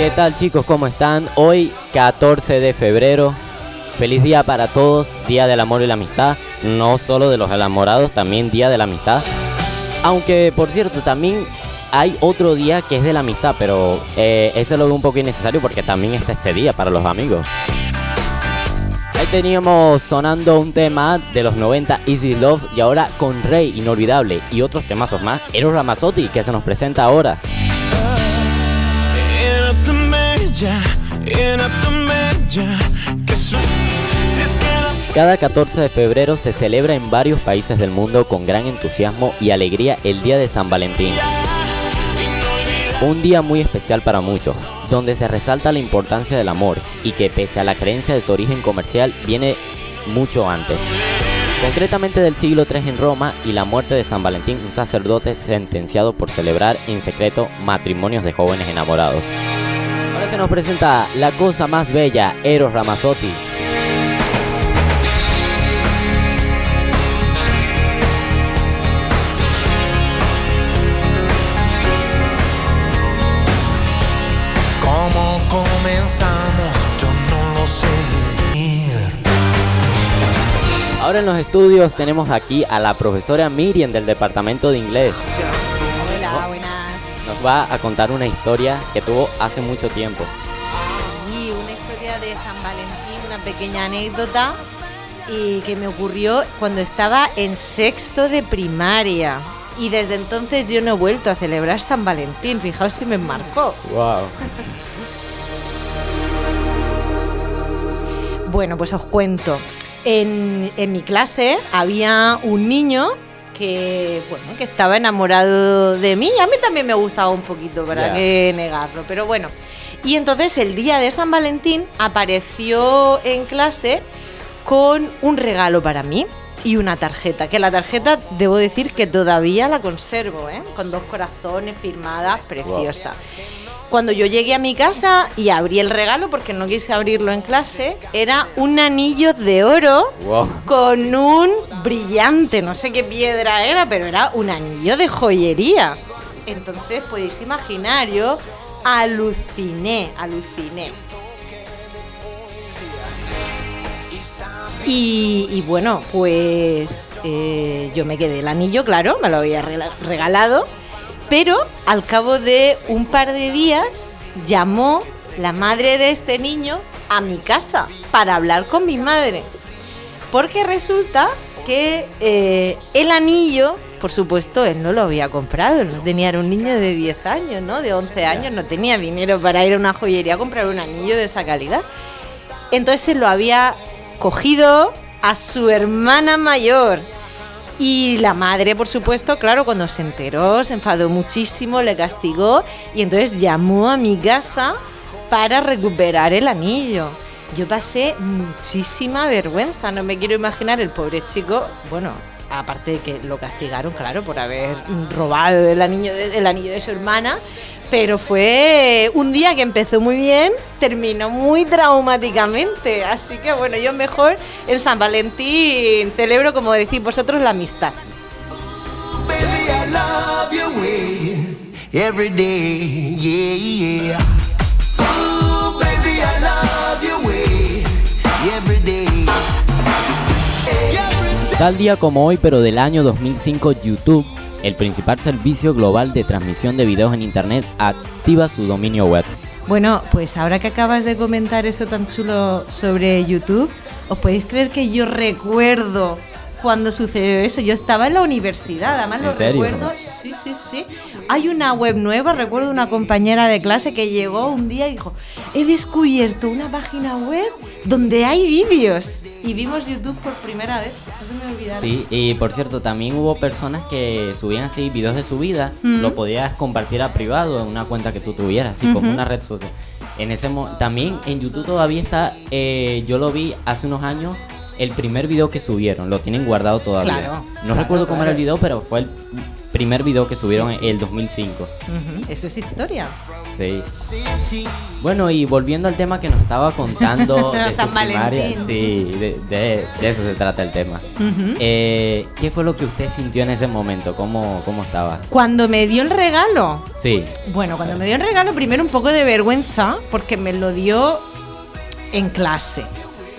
¿Qué tal chicos? ¿Cómo están? Hoy 14 de febrero. Feliz día para todos, Día del Amor y la Amistad. No solo de los enamorados, también Día de la Amistad. Aunque, por cierto, también hay otro día que es de la amistad, pero eh, ese lo veo un poco innecesario porque también está este día para los amigos. Ahí teníamos sonando un tema de los 90, Easy Love, y ahora con Rey, Inolvidable, y otros temazos más, Eros Ramazzotti, que se nos presenta ahora. Cada 14 de febrero se celebra en varios países del mundo con gran entusiasmo y alegría el Día de San Valentín. Un día muy especial para muchos, donde se resalta la importancia del amor y que pese a la creencia de su origen comercial viene mucho antes. Concretamente del siglo III en Roma y la muerte de San Valentín, un sacerdote sentenciado por celebrar en secreto matrimonios de jóvenes enamorados. Se nos presenta la cosa más bella, Eros Ramazzotti, Ahora en los estudios tenemos aquí a la profesora Miriam del departamento de inglés. Va a contar una historia que tuvo hace mucho tiempo. Sí, una historia de San Valentín, una pequeña anécdota y que me ocurrió cuando estaba en sexto de primaria. Y desde entonces yo no he vuelto a celebrar San Valentín. Fijaos si me marcó. Wow. Bueno, pues os cuento. En, en mi clase había un niño que, bueno, que estaba enamorado de mí. A mí también me gustaba un poquito, para qué negarlo. Pero bueno. Y entonces el día de San Valentín apareció en clase con un regalo para mí y una tarjeta. Que la tarjeta, debo decir que todavía la conservo, ¿eh? Con dos corazones firmadas, preciosa. Cuando yo llegué a mi casa y abrí el regalo, porque no quise abrirlo en clase, era un anillo de oro Wow. con un brillante, no sé qué piedra era, pero era un anillo de joyería. Entonces podéis imaginar, yo aluciné, aluciné. Y, y bueno, pues eh, yo me quedé el anillo, claro, me lo había regalado, pero al cabo de un par de días llamó la madre de este niño a mi casa para hablar con mi madre. Porque resulta que eh, el anillo, por supuesto, él no lo había comprado, no tenía, era un niño de 10 años, ¿no? De 11 años, no tenía dinero para ir a una joyería a comprar un anillo de esa calidad. Entonces se lo había cogido a su hermana mayor. Y la madre, por supuesto, claro, cuando se enteró, se enfadó muchísimo, le castigó y entonces llamó a mi casa para recuperar el anillo. Yo pasé muchísima vergüenza, no me quiero imaginar el pobre chico, bueno, aparte de que lo castigaron, claro, por haber robado el anillo de, anillo de su hermana, pero fue un día que empezó muy bien, terminó muy traumáticamente, así que bueno, yo mejor en San Valentín celebro, como decís vosotros, la amistad. Tal día como hoy, pero del año 2005, YouTube, el principal servicio global de transmisión de videos en Internet, activa su dominio web. Bueno, pues ahora que acabas de comentar eso tan chulo sobre YouTube, ¿os podéis creer que yo recuerdo cuando sucedió eso? Yo estaba en la universidad, además lo ¿En serio? recuerdo. Sí, sí, sí. Hay una web nueva, recuerdo una compañera de clase que llegó un día y dijo, he descubierto una página web donde hay vídeos. Y vimos YouTube por primera vez, no se me olvidará. Sí, y por cierto, también hubo personas que subían así videos de su vida, Mm. lo podías compartir a privado en una cuenta que tú tuvieras, así como una red social. En ese también en YouTube todavía está, eh, yo lo vi hace unos años, el primer video que subieron, lo tienen guardado todavía. Claro, no claro, recuerdo cómo era el video, pero fue el primer video que subieron en el 2005. Ujú, Eso es historia. Sí. Bueno, y volviendo al tema que nos estaba contando de San primaria, sí, de, de- de eso se trata el tema. Ujú. Eh, ¿Qué fue lo que usted sintió en ese momento? ¿Cómo, cómo estaba? Cuando me dio el regalo, Sí. Bueno, cuando me dio el regalo, primero un poco de vergüenza, porque me lo dio en clase.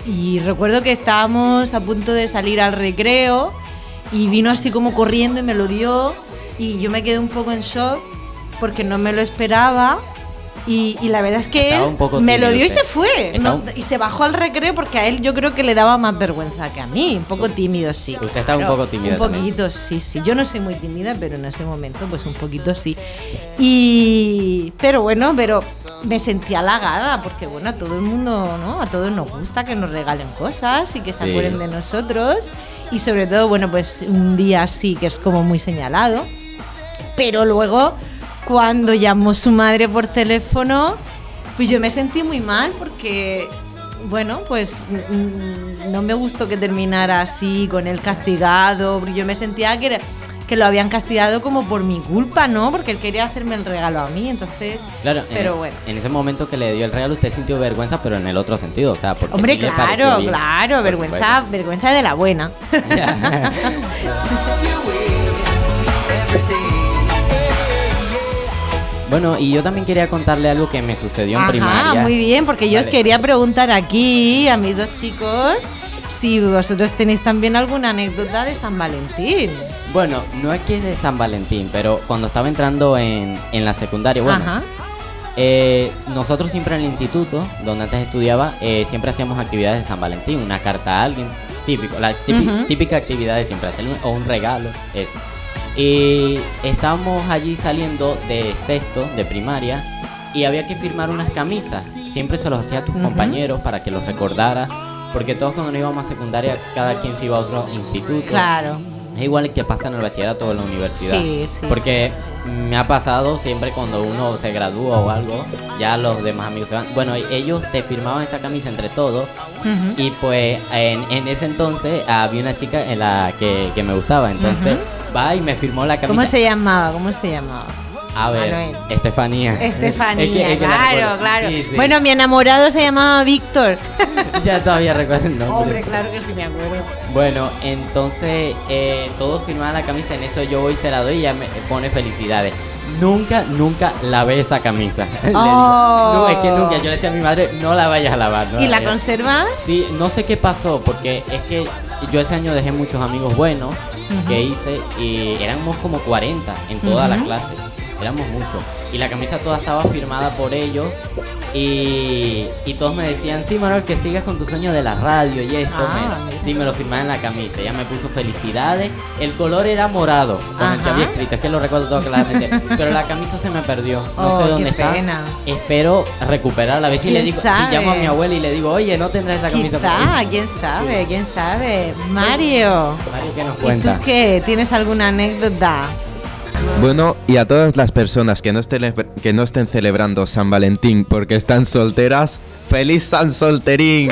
Y recuerdo que estábamos a punto de salir al recreo y vino así como corriendo y me lo dio. Y yo me quedé un poco en shock porque no me lo esperaba. Y, y la verdad es que él un poco me lo dio y se fue. Estaba No- un- y se bajó al recreo porque a él yo creo que le daba más vergüenza que a mí. Un poco tímido, sí. Usted estaba un poco tímida Un también. poquito, sí, sí. Yo no soy muy tímida, pero en ese momento, pues un poquito sí. Y. Pero bueno, pero me sentí halagada, porque bueno, a todo el mundo, ¿no? A todos nos gusta que nos regalen cosas y que se Sí. acuerden de nosotros. Y sobre todo, bueno, pues un día así que es como muy señalado. Pero luego, cuando llamó su madre por teléfono, pues yo me sentí muy mal porque, bueno, pues no me gustó que terminara así con él castigado. Yo me sentía que, era- que lo habían castigado como por mi culpa, ¿no? Porque él quería hacerme el regalo a mí, entonces... Claro, pero en, bueno. en ese momento que le dio el regalo, usted sintió vergüenza, pero en el otro sentido, o sea, porque Hombre, sí le pareció claro, bien, claro, vergüenza, vergüenza de la buena. Bueno, y yo también quería contarle algo que me sucedió en Ajá, primaria. muy bien, porque yo os quería preguntar aquí a mis dos chicos si vosotros tenéis también alguna anécdota de San Valentín. Bueno, no es que de San Valentín, pero cuando estaba entrando en, en la secundaria, bueno, Ajá. eh, nosotros siempre en el instituto, donde antes estudiaba, eh, siempre hacíamos actividades de San Valentín, una carta a alguien, típico, la típica actividad de siempre hacer un- o un regalo, eso. Y estábamos allí saliendo de sexto, de primaria, y había que firmar unas camisas. Siempre se los hacía a tus compañeros para que los recordara, porque todos cuando nos íbamos a secundaria, cada quien se iba a otro instituto. Claro. Es igual que pasa en el bachillerato o en la universidad. Sí, sí, Porque me ha pasado siempre cuando uno se gradúa o algo, ya los demás amigos se van. Bueno, ellos te firmaban esa camisa entre todos. Y pues en, en ese entonces había una chica en la que, que me gustaba. Entonces va y me firmó la camisa. ¿Cómo se llamaba? ¿Cómo se llamaba? A ver, Manuel. Estefanía. Estefanía, Es que- es que la claro, claro. Sí, sí. Bueno, mi enamorado se llamaba Víctor. ya todavía recuerdo el nombre. Hombre, claro que sí me acuerdo. Bueno, entonces eh, todos firmaban la camisa, en eso yo voy y se la doy y ella me pone felicidades. Nunca, nunca lavé esa camisa. Digo, Oh. no, es que nunca. Yo le decía a mi madre, no la vayas a lavar. no ¿Y la vayas". conservas? Sí, no sé qué pasó, porque es que yo ese año dejé muchos amigos buenos que hice y éramos como 40 en toda la Ujú. clase. Éramos muchos. Y la camisa toda estaba firmada por ellos. Y, y todos me decían, sí, Manuel, que sigas con tu sueño de la radio y esto. Ah, me- sí, me lo firmaban en la camisa. Ella me puso felicidades. El color era morado, con el que Ajá. había escrito. Es que lo recuerdo todo claramente. Pero la camisa se me perdió. No Oh, sé dónde está. pena. Espero recuperarla. A ver si ¿Quién le digo, sabe? si llamo a mi abuela y le digo, oye, no tendrás esa camisa. Quizá, ahí?". quién sabe, quién sabe. Mario, Mario, ¿qué nos ¿y tú cuenta? qué? ¿Tienes alguna anécdota? Bueno, y a todas las personas que no, estén, que no estén celebrando San Valentín porque están solteras, ¡Feliz San Solterín!